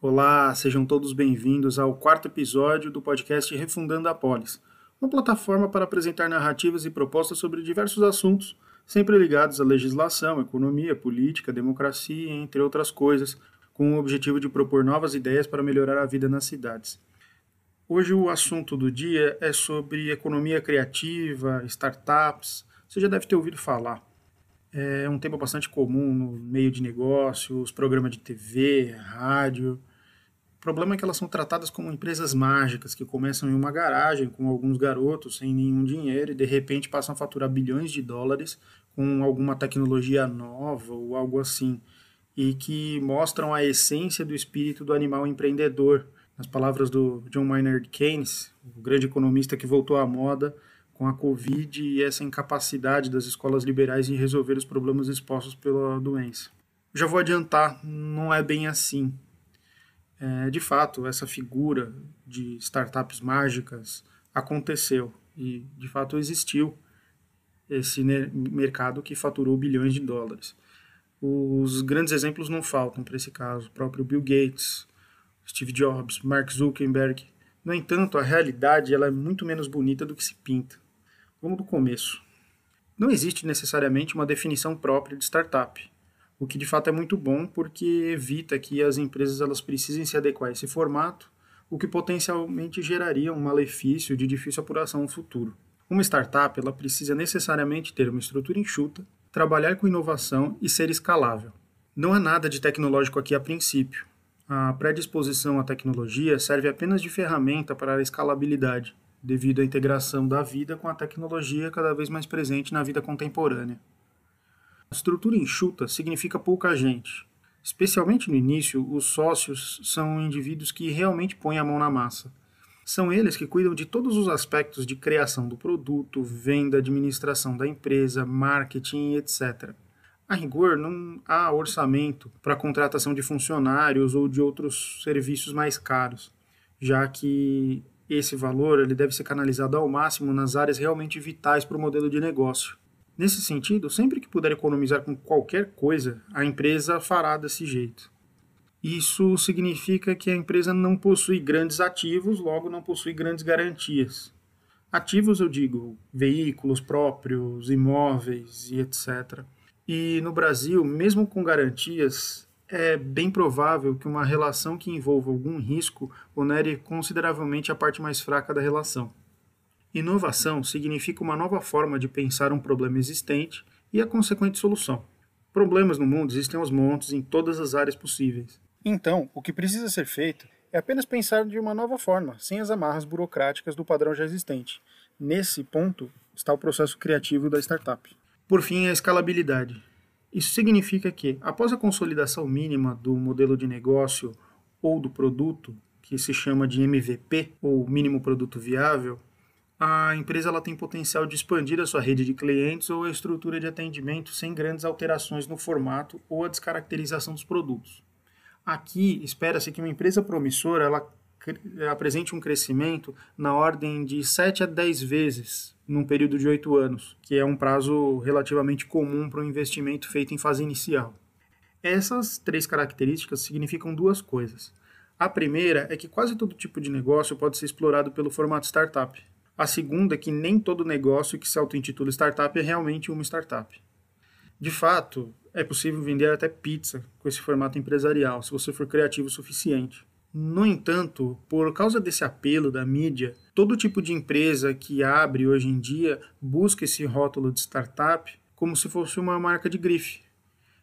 Olá, sejam todos bem-vindos ao quarto episódio do podcast Refundando a Polis, uma plataforma para apresentar narrativas e propostas sobre diversos assuntos, sempre ligados à legislação, economia, política, democracia, entre outras coisas, com o objetivo de propor novas ideias para melhorar a vida nas cidades. Hoje o assunto do dia é sobre economia criativa, startups. Você já deve ter ouvido falar. É um tema bastante comum no meio de negócios, programas de TV, rádio. O problema é que elas são tratadas como empresas mágicas que começam em uma garagem com alguns garotos sem nenhum dinheiro e de repente passam a faturar bilhões de dólares com alguma tecnologia nova ou algo assim e que mostram a essência do espírito do animal empreendedor. Nas palavras do John Maynard Keynes, o grande economista que voltou à moda com a Covid e essa incapacidade das escolas liberais em resolver os problemas expostos pela doença. Já vou adiantar, não é bem assim. É, de fato, essa figura de startups mágicas aconteceu e, de fato, existiu esse mercado que faturou bilhões de dólares. Os grandes exemplos não faltam para esse caso, o próprio Bill Gates, Steve Jobs, Mark Zuckerberg. No entanto, a realidade ela é muito menos bonita do que se pinta. Vamos do começo. Não existe necessariamente uma definição própria de startup, o que de fato é muito bom porque evita que as empresas elas precisem se adequar a esse formato, o que potencialmente geraria um malefício de difícil apuração no futuro. Uma startup ela precisa necessariamente ter uma estrutura enxuta, trabalhar com inovação e ser escalável. Não há nada de tecnológico aqui a princípio. A predisposição à tecnologia serve apenas de ferramenta para a escalabilidade, devido à integração da vida com a tecnologia cada vez mais presente na vida contemporânea. A estrutura enxuta significa pouca gente. Especialmente no início, os sócios são indivíduos que realmente põem a mão na massa. São eles que cuidam de todos os aspectos de criação do produto, venda, administração da empresa, marketing, etc. A rigor, não há orçamento para a contratação de funcionários ou de outros serviços mais caros, já que esse valor ele deve ser canalizado ao máximo nas áreas realmente vitais para o modelo de negócio. Nesse sentido, sempre que puder economizar com qualquer coisa, a empresa fará desse jeito. Isso significa que a empresa não possui grandes ativos, logo não possui grandes garantias. Ativos, eu digo, veículos próprios, imóveis e etc. E no Brasil, mesmo com garantias, é bem provável que uma relação que envolva algum risco onere consideravelmente a parte mais fraca da relação. Inovação significa uma nova forma de pensar um problema existente e a consequente solução. Problemas no mundo existem aos montes em todas as áreas possíveis. Então, o que precisa ser feito é apenas pensar de uma nova forma, sem as amarras burocráticas do padrão já existente. Nesse ponto está o processo criativo da startup. Por fim, a escalabilidade. Isso significa que, após a consolidação mínima do modelo de negócio ou do produto, que se chama de MVP, ou mínimo produto viável, a empresa ela tem potencial de expandir a sua rede de clientes ou a estrutura de atendimento sem grandes alterações no formato ou a descaracterização dos produtos. Aqui, espera-se que uma empresa promissora ela apresente um crescimento na ordem de 7 a 10 vezes num período de 8 anos, que é um prazo relativamente comum para um investimento feito em fase inicial. Essas três características significam duas coisas. A primeira é que quase todo tipo de negócio pode ser explorado pelo formato startup. A segunda é que nem todo negócio que se auto-intitula startup é realmente uma startup. De fato, é possível vender até pizza com esse formato empresarial, se você for criativo o suficiente. No entanto, por causa desse apelo da mídia, todo tipo de empresa que abre hoje em dia busca esse rótulo de startup como se fosse uma marca de grife.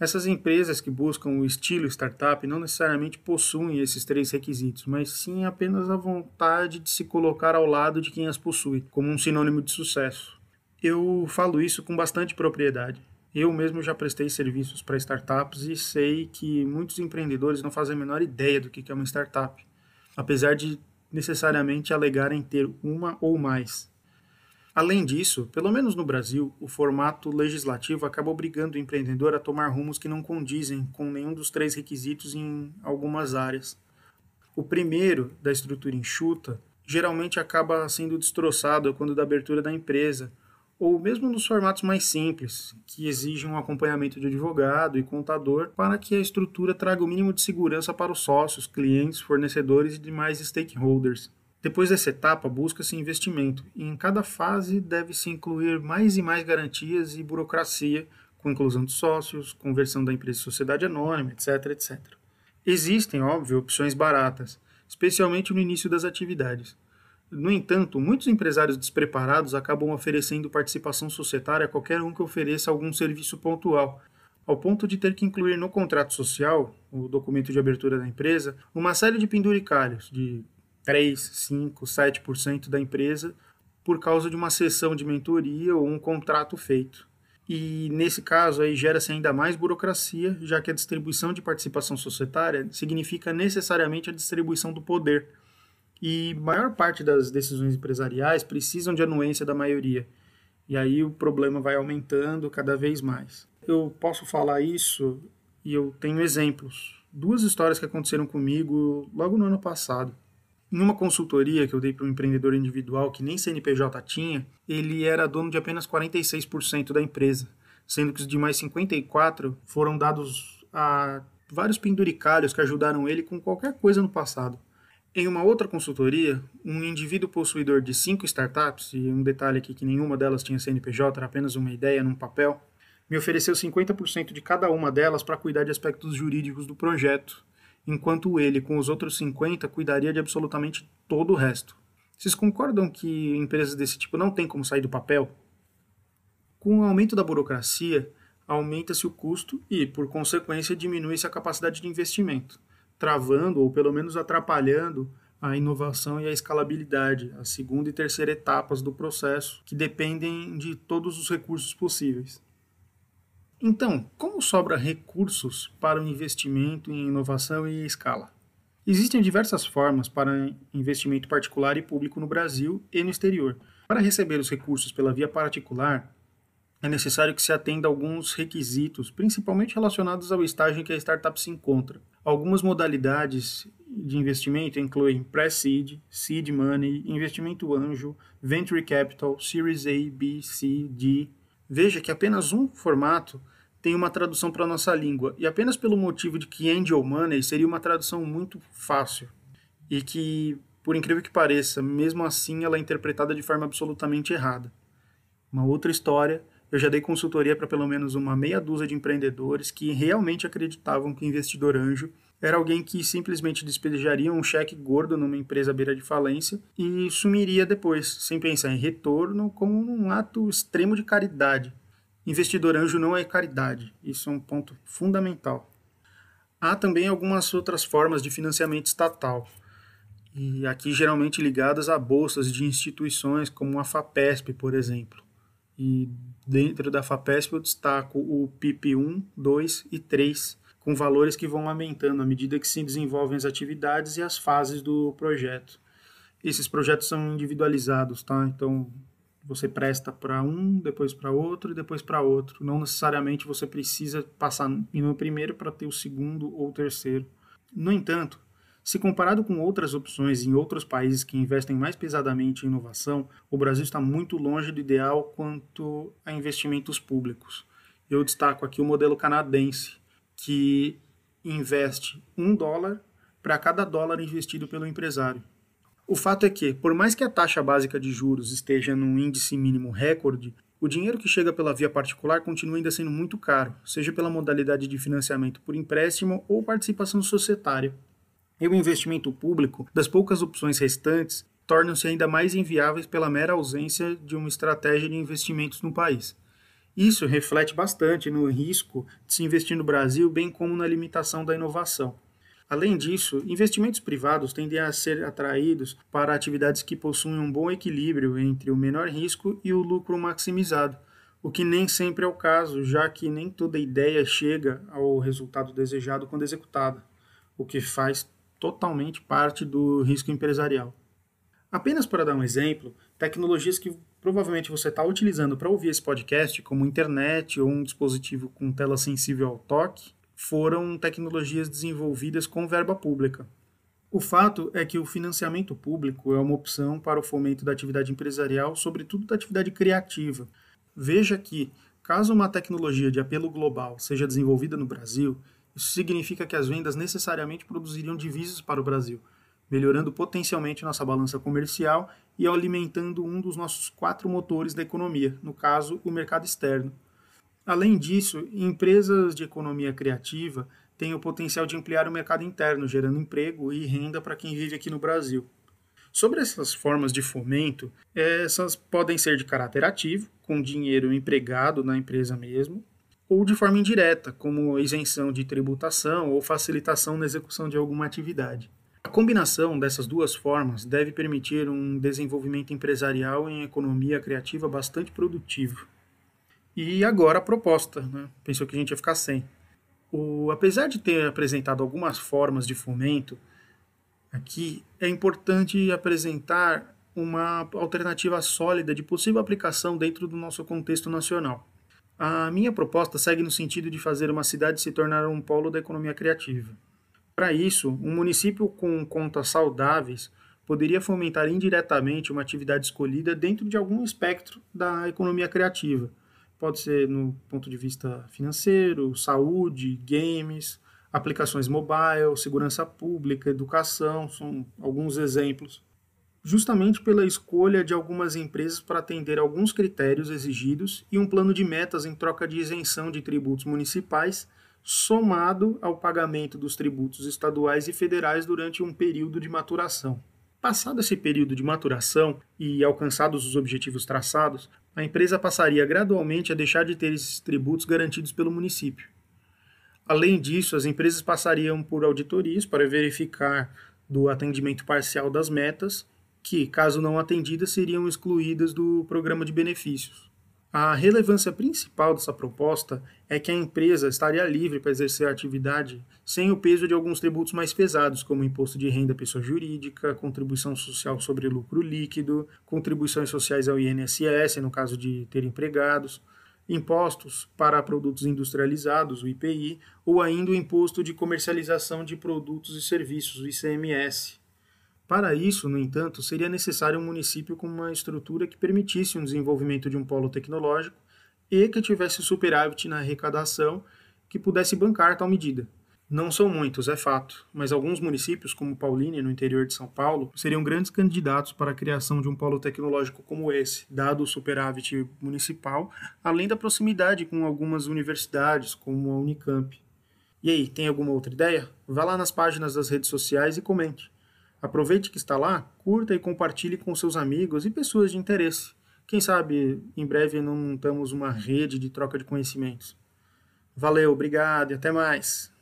Essas empresas que buscam o estilo startup não necessariamente possuem esses três requisitos, mas sim apenas a vontade de se colocar ao lado de quem as possui, como um sinônimo de sucesso. Eu falo isso com bastante propriedade. Eu mesmo já prestei serviços para startups e sei que muitos empreendedores não fazem a menor ideia do que é uma startup, apesar de necessariamente alegarem ter uma ou mais. Além disso, pelo menos no Brasil, o formato legislativo acaba obrigando o empreendedor a tomar rumos que não condizem com nenhum dos três requisitos em algumas áreas. O primeiro, da estrutura enxuta, geralmente acaba sendo destroçado quando da abertura da empresa, ou mesmo nos formatos mais simples, que exigem um acompanhamento de advogado e contador para que a estrutura traga o mínimo de segurança para os sócios, clientes, fornecedores e demais stakeholders. Depois dessa etapa, busca-se investimento, e em cada fase deve-se incluir mais e mais garantias e burocracia, com inclusão de sócios, conversão da empresa em sociedade anônima, etc, etc. Existem, óbvio, opções baratas, especialmente no início das atividades. No entanto, muitos empresários despreparados acabam oferecendo participação societária a qualquer um que ofereça algum serviço pontual, ao ponto de ter que incluir no contrato social, o documento de abertura da empresa, uma série de penduricalhos de 3, 5, 7% da empresa por causa de uma sessão de mentoria ou um contrato feito. E nesse caso aí gera-se ainda mais burocracia, já que a distribuição de participação societária significa necessariamente a distribuição do poder. E maior parte das decisões empresariais precisam de anuência da maioria. E aí o problema vai aumentando cada vez mais. Eu posso falar isso e eu tenho exemplos. Duas histórias que aconteceram comigo logo no ano passado. Em uma consultoria que eu dei para um empreendedor individual que nem CNPJ tinha, ele era dono de apenas 46% da empresa, sendo que os demais 54% foram dados a vários penduricalhos que ajudaram ele com qualquer coisa no passado. Em uma outra consultoria, um indivíduo possuidor de cinco startups, e um detalhe aqui que nenhuma delas tinha CNPJ, era apenas uma ideia num papel, me ofereceu 50% de cada uma delas para cuidar de aspectos jurídicos do projeto, enquanto ele, com os outros 50, cuidaria de absolutamente todo o resto. Vocês concordam que empresas desse tipo não têm como sair do papel? Com o aumento da burocracia, aumenta-se o custo e, por consequência, diminui-se a capacidade de investimento, travando ou pelo menos atrapalhando a inovação e a escalabilidade, a segunda e terceira etapas do processo, que dependem de todos os recursos possíveis. Então, como sobra recursos para o investimento em inovação e escala? Existem diversas formas para investimento particular e público no Brasil e no exterior. Para receber os recursos pela via particular, é necessário que se atenda a alguns requisitos, principalmente relacionados ao estágio em que a startup se encontra. Algumas modalidades de investimento incluem Pre-Seed, Seed Money, Investimento Anjo, Venture Capital, Series A, B, C, D, Veja que apenas um formato tem uma tradução para a nossa língua, e apenas pelo motivo de que Angel Money seria uma tradução muito fácil, e que, por incrível que pareça, mesmo assim ela é interpretada de forma absolutamente errada. Uma outra história, eu já dei consultoria para pelo menos uma meia dúzia de empreendedores que realmente acreditavam que o investidor anjo era alguém que simplesmente despejaria um cheque gordo numa empresa à beira de falência e sumiria depois, sem pensar em retorno, como um ato extremo de caridade. Investidor anjo não é caridade, isso é um ponto fundamental. Há também algumas outras formas de financiamento estatal, e aqui geralmente ligadas a bolsas de instituições como a FAPESP, por exemplo. E dentro da FAPESP eu destaco o PIP 1, 2 e 3, com valores que vão aumentando à medida que se desenvolvem as atividades e as fases do projeto. Esses projetos são individualizados, tá? Então você presta para um, depois para outro e depois para outro. Não necessariamente você precisa passar no primeiro para ter o segundo ou o terceiro. No entanto, se comparado com outras opções em outros países que investem mais pesadamente em inovação, o Brasil está muito longe do ideal quanto a investimentos públicos. Eu destaco aqui o modelo canadense, que investe um dólar para cada dólar investido pelo empresário. O fato é que, por mais que a taxa básica de juros esteja num índice mínimo recorde, o dinheiro que chega pela via particular continua ainda sendo muito caro, seja pela modalidade de financiamento por empréstimo ou participação societária. E o investimento público, das poucas opções restantes, tornam-se ainda mais inviáveis pela mera ausência de uma estratégia de investimentos no país. Isso reflete bastante no risco de se investir no Brasil, bem como na limitação da inovação. Além disso, investimentos privados tendem a ser atraídos para atividades que possuem um bom equilíbrio entre o menor risco e o lucro maximizado, o que nem sempre é o caso, já que nem toda ideia chega ao resultado desejado quando executada, o que faz totalmente parte do risco empresarial. Apenas para dar um exemplo, tecnologias que provavelmente você está utilizando para ouvir esse podcast, como internet ou um dispositivo com tela sensível ao toque, foram tecnologias desenvolvidas com verba pública. O fato é que o financiamento público é uma opção para o fomento da atividade empresarial, sobretudo da atividade criativa, Veja que, caso uma tecnologia de apelo global seja desenvolvida no Brasil, isso significa que as vendas necessariamente produziriam divisas para o Brasil, melhorando potencialmente nossa balança comercial e alimentando um dos nossos quatro motores da economia, no caso, o mercado externo. Além disso, empresas de economia criativa têm o potencial de ampliar o mercado interno, gerando emprego e renda para quem vive aqui no Brasil. Sobre essas formas de fomento, essas podem ser de caráter ativo, com dinheiro empregado na empresa mesmo, ou de forma indireta, como isenção de tributação ou facilitação na execução de alguma atividade. A combinação dessas duas formas deve permitir um desenvolvimento empresarial em economia criativa bastante produtivo. E agora a proposta, né? pensou que a gente ia ficar sem. O, apesar de ter apresentado algumas formas de fomento, aqui é importante apresentar uma alternativa sólida de possível aplicação dentro do nosso contexto nacional. A minha proposta segue no sentido de fazer uma cidade se tornar um polo da economia criativa. Para isso, um município com contas saudáveis poderia fomentar indiretamente uma atividade escolhida dentro de algum espectro da economia criativa. Pode ser no ponto de vista financeiro, saúde, games, aplicações mobile, segurança pública, educação, são alguns exemplos justamente pela escolha de algumas empresas para atender alguns critérios exigidos e um plano de metas em troca de isenção de tributos municipais, somado ao pagamento dos tributos estaduais e federais durante um período de maturação. Passado esse período de maturação e alcançados os objetivos traçados, a empresa passaria gradualmente a deixar de ter esses tributos garantidos pelo município. Além disso, as empresas passariam por auditorias para verificar do atendimento parcial das metas que, caso não atendidas, seriam excluídas do programa de benefícios. A relevância principal dessa proposta é que a empresa estaria livre para exercer a atividade sem o peso de alguns tributos mais pesados, como imposto de renda pessoa jurídica, contribuição social sobre lucro líquido, contribuições sociais ao INSS, no caso de ter empregados, impostos para produtos industrializados, o IPI, ou ainda o imposto de comercialização de produtos e serviços, o ICMS. Para isso, no entanto, seria necessário um município com uma estrutura que permitisse um desenvolvimento de um polo tecnológico e que tivesse superávit na arrecadação que pudesse bancar tal medida. Não são muitos, é fato, mas alguns municípios, como Paulínia, no interior de São Paulo, seriam grandes candidatos para a criação de um polo tecnológico como esse, dado o superávit municipal, além da proximidade com algumas universidades, como a Unicamp. E aí, tem alguma outra ideia? Vá lá nas páginas das redes sociais e comente. Aproveite que está lá, curta e compartilhe com seus amigos e pessoas de interesse. Quem sabe em breve não montamos uma rede de troca de conhecimentos. Valeu, obrigado e até mais.